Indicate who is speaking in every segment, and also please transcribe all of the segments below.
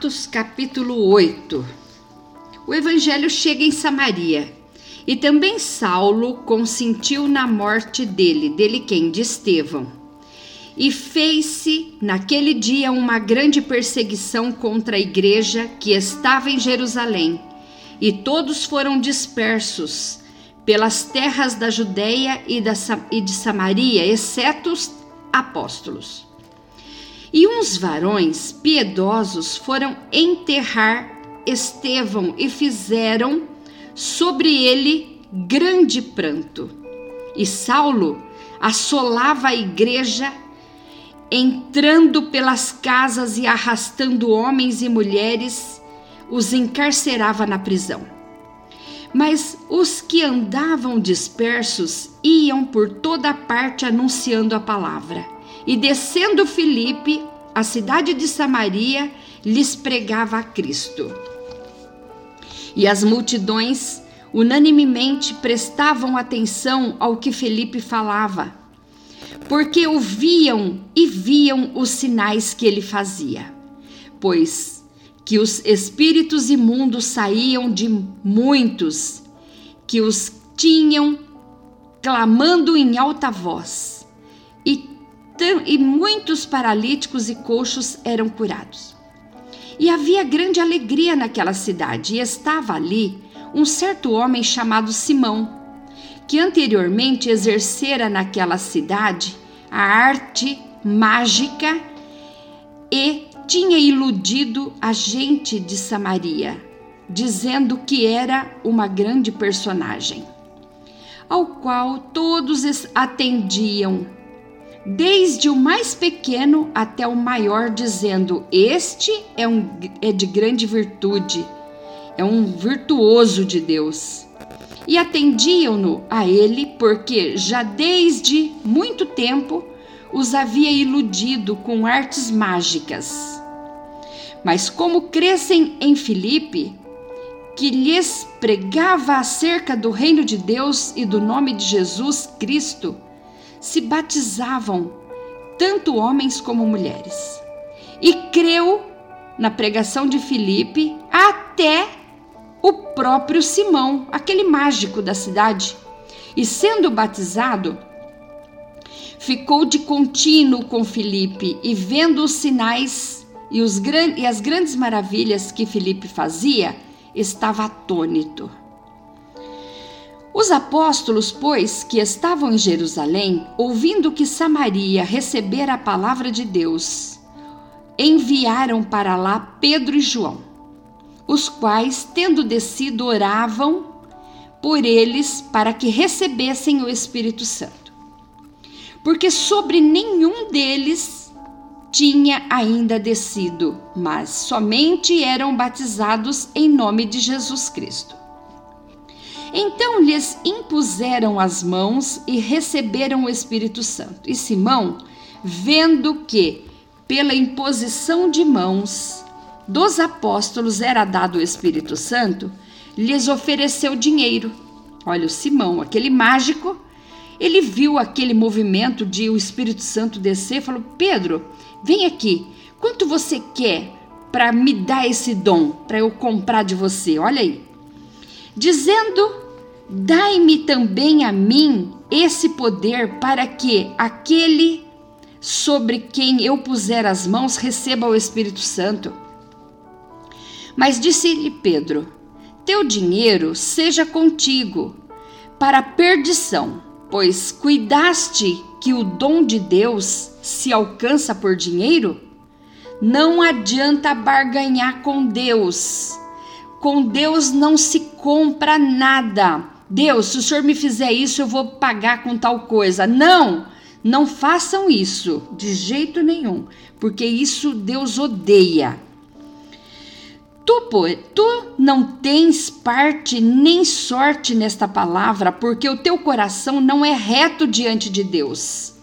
Speaker 1: Atos capítulo 8. O evangelho chega em Samaria. E também Saulo consentiu na morte dele, dele quem? De Estevão. E fez-se naquele dia uma grande perseguição contra a igreja que estava em Jerusalém, e todos foram dispersos pelas terras da Judéia e, de Samaria, exceto os apóstolos. E uns varões piedosos foram enterrar Estevão e fizeram sobre ele grande pranto. E Saulo assolava a igreja, entrando pelas casas e arrastando homens e mulheres, os encarcerava na prisão. Mas os que andavam dispersos iam por toda parte anunciando a palavra. E descendo Filipe, a cidade de Samaria, lhes pregava a Cristo. E as multidões unanimemente prestavam atenção ao que Felipe falava, porque ouviam e viam os sinais que ele fazia. Pois que os espíritos imundos saíam de muitos, que os tinham clamando em alta voz, e e muitos paralíticos e coxos eram curados. E havia grande alegria naquela cidade, e estava ali um certo homem chamado Simão, que anteriormente exercera naquela cidade a arte mágica e tinha iludido a gente de Samaria, dizendo que era uma grande personagem, ao qual todos atendiam desde o mais pequeno até o maior, dizendo: Este é, um, é de grande virtude, é um virtuoso de Deus. E atendiam-no a ele, porque já desde muito tempo os havia iludido com artes mágicas. Mas como crescem em Filipe, que lhes pregava acerca do reino de Deus e do nome de Jesus Cristo, se batizavam, tanto homens como mulheres. E creu na pregação de Filipe até o próprio Simão, aquele mágico da cidade. E sendo batizado, ficou de contínuo com Filipe e vendo os sinais e, os, e as grandes maravilhas que Filipe fazia, estava atônito. Os apóstolos, pois, que estavam em Jerusalém, ouvindo que Samaria recebera a palavra de Deus, enviaram para lá Pedro e João, os quais, tendo descido, oravam por eles para que recebessem o Espírito Santo. Porque sobre nenhum deles tinha ainda descido, mas somente eram batizados em nome de Jesus Cristo. Então lhes impuseram as mãos e receberam o Espírito Santo. E Simão, vendo que pela imposição de mãos dos apóstolos era dado o Espírito Santo, lhes ofereceu dinheiro. Olha, o Simão, aquele mágico, ele viu aquele movimento de o Espírito Santo descer e falou: Pedro, vem aqui, quanto você quer para me dar esse dom, para eu comprar de você? Olha aí dizendo: Dai-me também a mim esse poder para que aquele sobre quem eu puser as mãos receba o Espírito Santo. Mas disse-lhe Pedro: Teu dinheiro seja contigo para perdição, pois cuidaste que o dom de Deus se alcança por dinheiro? Não adianta barganhar com Deus. Com Deus não se compra nada. Deus, se o senhor me fizer isso, eu vou pagar com tal coisa. Não! Não façam isso de jeito nenhum, porque isso Deus odeia. Tu, tu não tens parte nem sorte nesta palavra, porque o teu coração não é reto diante de Deus.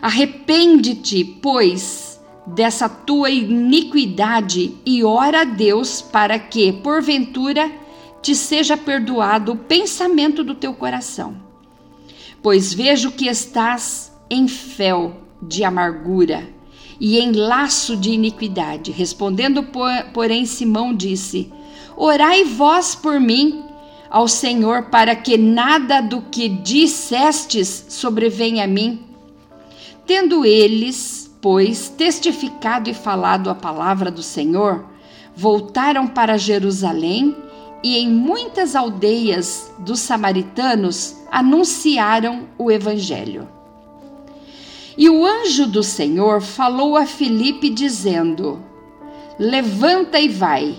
Speaker 1: Arrepende-te, pois, dessa tua iniquidade e ora a Deus para que, porventura, te seja perdoado o pensamento do teu coração. Pois vejo que estás em fel de amargura e em laço de iniquidade. Respondendo, porém, Simão disse: Orai vós por mim ao Senhor, para que nada do que dissestes sobrevenha a mim. Tendo eles, pois, testificado e falado a palavra do Senhor, voltaram para Jerusalém e em muitas aldeias dos samaritanos anunciaram o evangelho. E o anjo do Senhor falou a Filipe dizendo: Levanta e vai.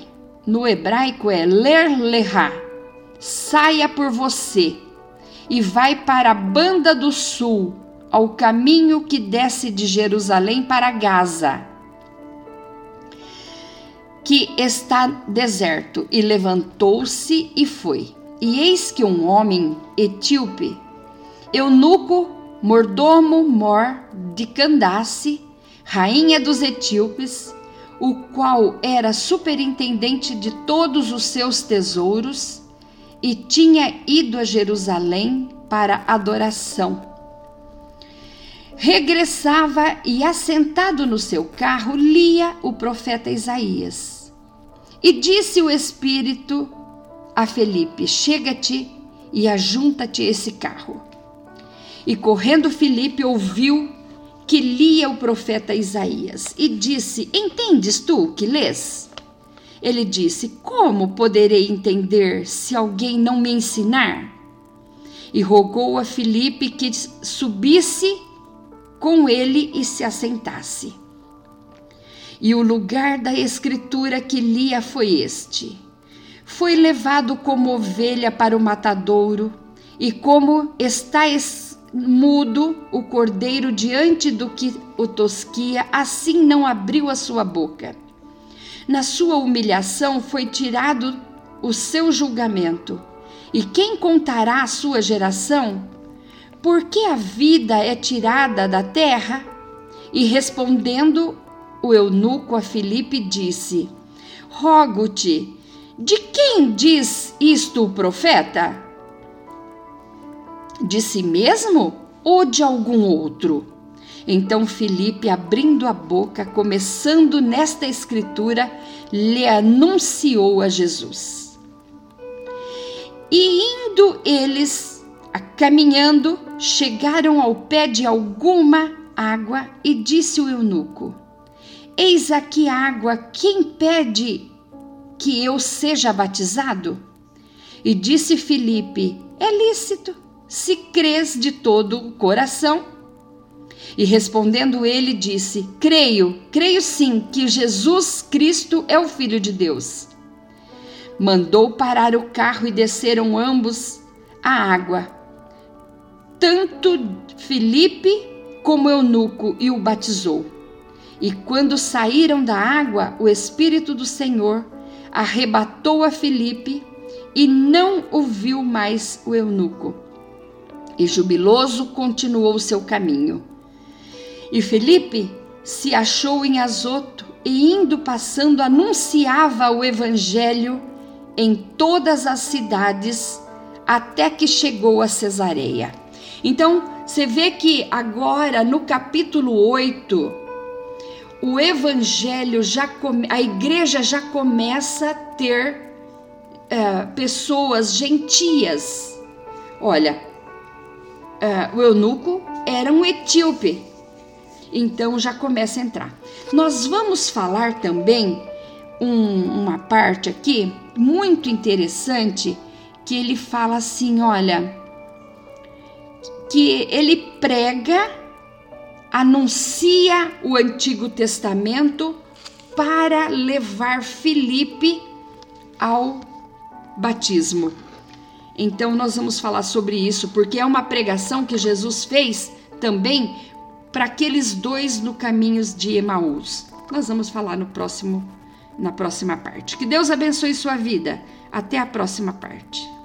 Speaker 1: No hebraico é ler lehá. Saia por você e vai para a banda do sul, ao caminho que desce de Jerusalém para Gaza, que está deserto. E levantou-se e foi. E eis que um homem etíope, eunuco mordomo Mor de Candace, rainha dos etíopes, o qual era superintendente de todos os seus tesouros e tinha ido a Jerusalém para adoração. Regressava e, assentado no seu carro, lia o profeta Isaías. E disse o Espírito a Felipe: Chega-te e ajunta-te esse carro. E correndo Filipe ouviu que lia o profeta Isaías e disse: Entendes tu o que lês? Ele disse: Como poderei entender se alguém não me ensinar? E rogou a Filipe que subisse com ele e se assentasse. E o lugar da escritura que lia foi este: Foi levado como ovelha para o matadouro, e como está mudo o cordeiro diante do que o tosquia, assim não abriu a sua boca. Na sua humilhação foi tirado o seu julgamento. E quem contará a sua geração? Por que a vida é tirada da terra? E respondendo, o eunuco a Filipe disse: Rogo-te, de quem diz isto o profeta? De si mesmo ou de algum outro? Então Filipe, abrindo a boca, começando nesta escritura, lhe anunciou a Jesus. E indo eles, caminhando, chegaram ao pé de alguma água e disse o eunuco: Eis aqui água, quem pede que eu seja batizado? E disse Filipe: É lícito se crês de todo o coração. E respondendo ele, disse: Creio, creio sim que Jesus Cristo é o Filho de Deus. Mandou parar o carro e desceram ambos a água. Tanto Filipe como Eunuco e o batizou. E quando saíram da água, o Espírito do Senhor arrebatou a Filipe e não ouviu mais o eunuco e jubiloso continuou seu caminho. E Felipe se achou em Azoto e, indo passando, anunciava o evangelho em todas as cidades até que chegou a Cesareia. Então, você vê que agora no capítulo 8, o evangelho já come, a igreja já começa a ter é, pessoas gentias. Olha, uh, o eunuco era um etíope. Então já começa a entrar. Nós vamos falar também um, uma parte aqui muito interessante que ele fala assim, olha, que ele prega, anuncia o Antigo Testamento para levar Filipe ao batismo. Então nós vamos falar sobre isso porque é uma pregação que Jesus fez também para aqueles dois no caminho de Emaús. Nós vamos falar no próximo na próxima parte. Que Deus abençoe sua vida. Até a próxima parte.